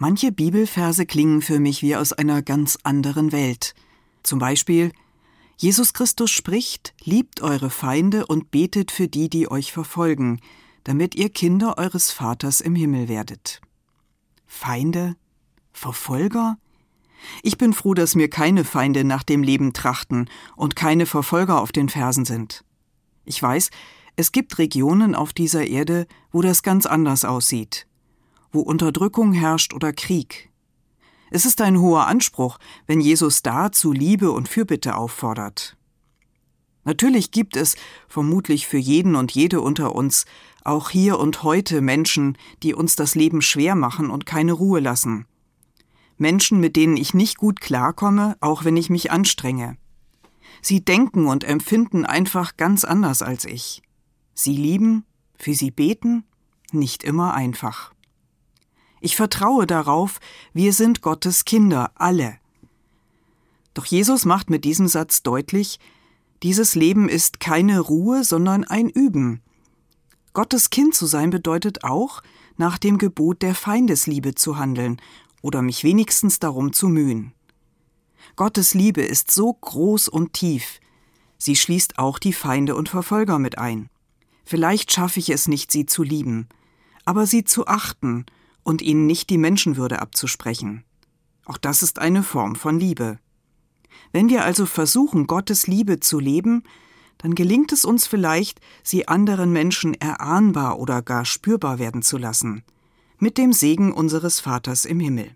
Manche Bibelverse klingen für mich wie aus einer ganz anderen Welt. Zum Beispiel Jesus Christus spricht, liebt eure Feinde und betet für die, die euch verfolgen, damit ihr Kinder eures Vaters im Himmel werdet. Feinde? Verfolger? Ich bin froh, dass mir keine Feinde nach dem Leben trachten und keine Verfolger auf den Fersen sind. Ich weiß, es gibt Regionen auf dieser Erde, wo das ganz anders aussieht, wo Unterdrückung herrscht oder Krieg. Es ist ein hoher Anspruch, wenn Jesus da zu Liebe und Fürbitte auffordert. Natürlich gibt es, vermutlich für jeden und jede unter uns, auch hier und heute Menschen, die uns das Leben schwer machen und keine Ruhe lassen. Menschen, mit denen ich nicht gut klarkomme, auch wenn ich mich anstrenge. Sie denken und empfinden einfach ganz anders als ich. Sie lieben, für sie beten, nicht immer einfach. Ich vertraue darauf, wir sind Gottes Kinder, alle. Doch Jesus macht mit diesem Satz deutlich, dieses Leben ist keine Ruhe, sondern ein Üben. Gottes Kind zu sein bedeutet auch, nach dem Gebot der Feindesliebe zu handeln oder mich wenigstens darum zu mühen. Gottes Liebe ist so groß und tief, sie schließt auch die Feinde und Verfolger mit ein. Vielleicht schaffe ich es nicht, sie zu lieben, aber sie zu achten und ihnen nicht die Menschenwürde abzusprechen. Auch das ist eine Form von Liebe. Wenn wir also versuchen, Gottes Liebe zu leben, dann gelingt es uns vielleicht, sie anderen Menschen erahnbar oder gar spürbar werden zu lassen, mit dem Segen unseres Vaters im Himmel.